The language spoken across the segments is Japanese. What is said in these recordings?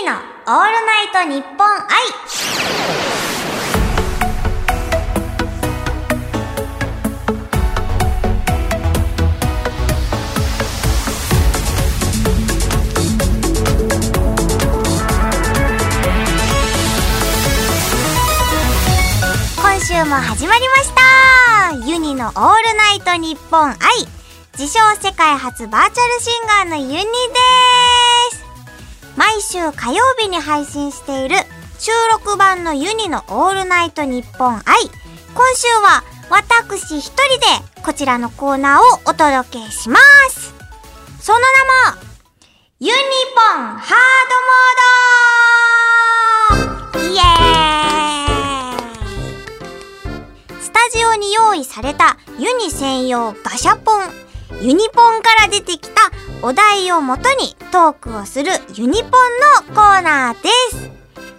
ニのオールナイトニッポン愛。今週も始まりました。ユニのオールナイトニッポン愛。自称世界初バーチャルシンガーのユニです。毎週火曜日に配信している収録版のユニのオールナイトニッポン愛今週は私一人でこちらのコーナーをお届けします。その名もユニポンハードモード。イエーイ。スタジオに用意されたユニ専用ガシャポン。ユニポンから出てきたお題をもとにトークをするユニポンのコーナーです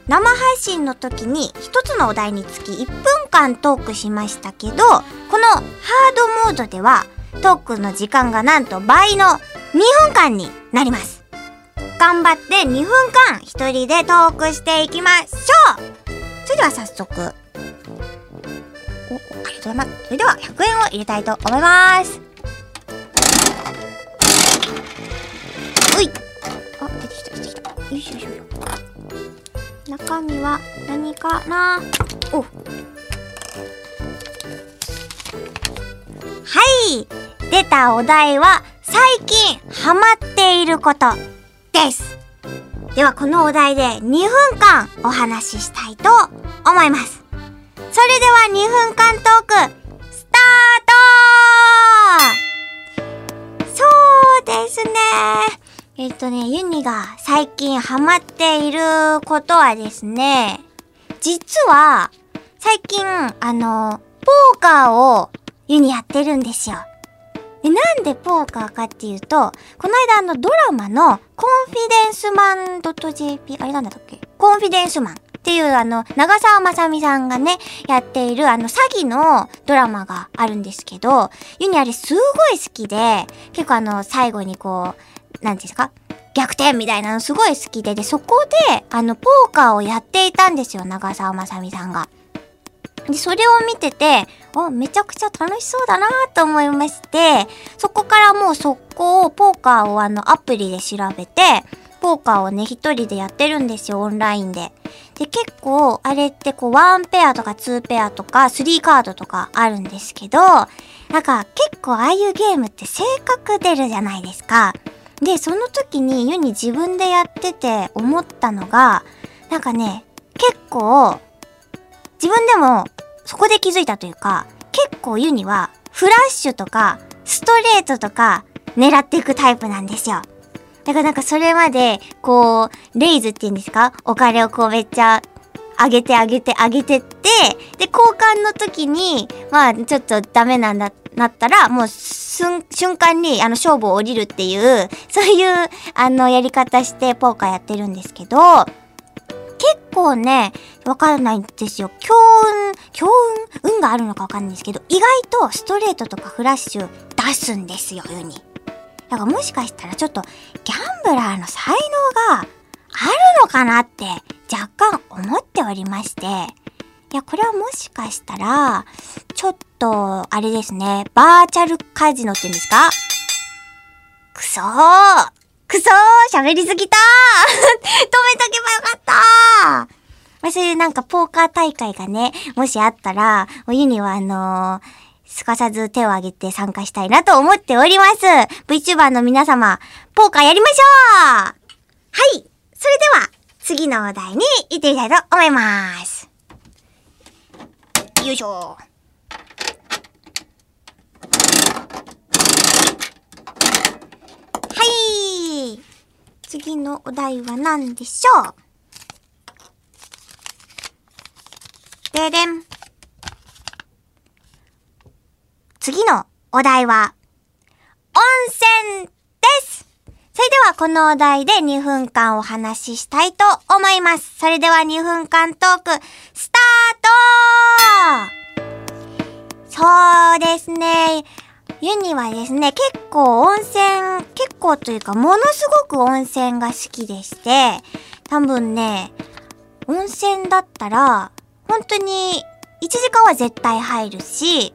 生配信の時に一つのお題につき1分間トークしましたけどこのハードモードではトークの時間がなんと倍の2分間になります頑張って2分間一人でトークしていきましょうそれでは早速お、ありがとうございます。それでは100円を入れたいと思います。よいしょよいしょ。中身は何かな？おはい出たお題は最近ハマっていることです。ではこのお題で2分間お話ししたいと思います。それでは2分間トーク、スタートそうですね。えっとね、ユニが最近ハマっていることはですね、実は、最近、あの、ポーカーをユニやってるんですよ。で、なんでポーカーかっていうと、この間あのドラマのコンフィデンスマン .jp、あれなんだったっけ？コンフィデンスマンっていうあの、長澤まさみさんがね、やっているあの、詐欺のドラマがあるんですけど、ユニあれすごい好きで、結構あの、最後にこう、なんですか逆転みたいなのすごい好きで、で、そこで、あの、ポーカーをやっていたんですよ、長澤まさみさんが。で、それを見てて、あ、めちゃくちゃ楽しそうだなと思いまして、そこからもう速攻、ポーカーをあの、アプリで調べて、ポーカーをね、一人でやってるんですよ、オンラインで。で、結構、あれってこう、ワンペアとかツーペアとか、スリーカードとかあるんですけど、なんか結構ああいうゲームって性格出るじゃないですか。で、その時にユニ自分でやってて思ったのが、なんかね、結構、自分でもそこで気づいたというか、結構ユニはフラッシュとかストレートとか狙っていくタイプなんですよ。だからなんかそれまで、こう、レイズって言うんですか？お金をこうめっちゃ上げて上げて上げてって、で、交換の時に、まあちょっとダメなんだっ、なったら、もう、瞬間にあの勝負を降りるっていう、そういうあのやり方してポーカーやってるんですけど、結構ね、わからないんですよ。強運、強運、運があるのかわかんないんですけど、意外とストレートとかフラッシュ出すんですよ、ユニ。だからもしかしたらちょっとギャンブラーの才能があるのかなって若干思っておりまして、いや、これはもしかしたら、ちょっと、あれですね、バーチャルカジノって言うんですか？くそー！くそー！喋りすぎたー！止めとけばよかったー！まあ、そういうなんかポーカー大会がね、もしあったら、お湯にはあのーすかさず手を挙げて参加したいなと思っております。VTuber の皆様、ポーカーやりましょう！はい！それでは、次のお題に行ってみたいと思います。よいしょはい次のお題は何でしょう？ででん。次のお題は、温泉ですそれではこのお題で2分間お話ししたいと思います。それでは2分間トーク、スタートそうですね。ユニはですね、結構温泉、結構というか、ものすごく温泉が好きでして、多分ね、温泉だったら、本当に1時間は絶対入るし、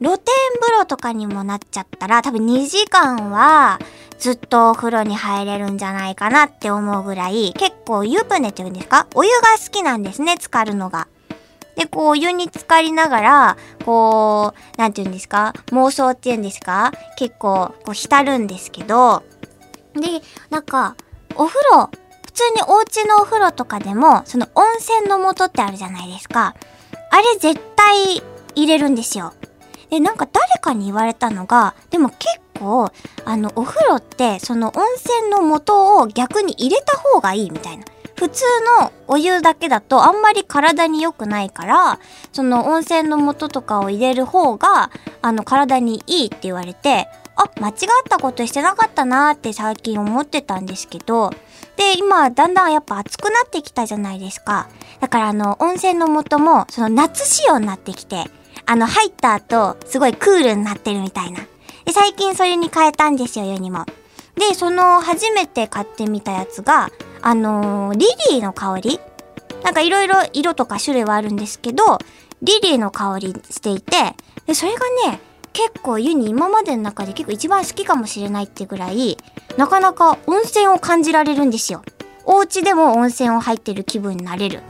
露天風呂とかにもなっちゃったら多分2時間はずっとお風呂に入れるんじゃないかなって思うぐらい結構湯船って言うんですか？お湯が好きなんですね、浸かるのが。で、こう、お湯に浸かりながら、こう、なんて言うんですか？妄想って言うんですか？結構、こう、浸るんですけど、で、なんか、お風呂、普通にお家のお風呂とかでも、その温泉の素ってあるじゃないですか。あれ絶対入れるんですよ。で、なんか誰かに言われたのが、でも結構、あの、お風呂って、その温泉の素を逆に入れた方がいいみたいな。普通のお湯だけだとあんまり体に良くないから、その温泉の素とかを入れる方が、あの、体にいいって言われて、あ、間違ったことしてなかったなーって最近思ってたんですけど、で、今、だんだんやっぱ暑くなってきたじゃないですか。だからあの、温泉の素も、その夏仕様になってきて、あの、入った後、すごいクールになってるみたいな。で、最近それに変えたんですよ、世にも。で、その、初めて買ってみたやつが、あのー、リリーの香りなんかいろいろ色とか種類はあるんですけど、リリーの香りしていて、で、それがね、結構湯に今までの中で結構一番好きかもしれないってぐらい、なかなか温泉を感じられるんですよ。お家でも温泉を入ってる気分になれる。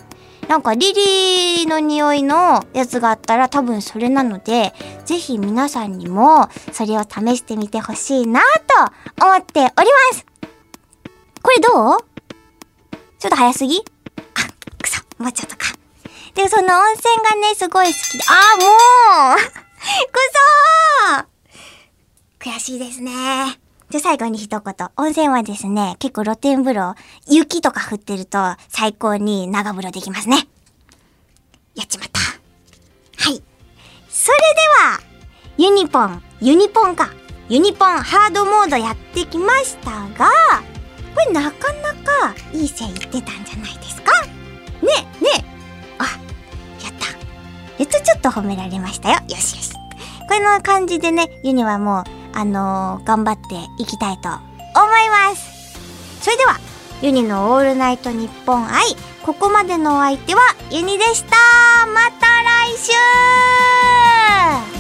なんかリリーの匂いのやつがあったら多分それなので、ぜひ皆さんにもそれを試してみてほしいなと思っております。これどう？ちょっと早すぎ？あ、くそ、もうちょっとか。で、その温泉がね、すごい好きで、あー、もう！くそー！悔しいですね。で、最後に一言。温泉はですね、結構露天風呂、雪とか降ってると最高に長風呂できますね。やっちまった。はい。それでは、ユニポン、ユニポンか。ユニポンハードモードやってきましたが、これなかなかいい線いってたんじゃないですか？ねねあ、やった。やっとちょっと褒められましたよ。よしよし。この感じでね、ユニはもう、あのー、頑張っていきたいと思います。それではユニのオールナイトニッポン愛ここまでのお相手はユニでした。また来週。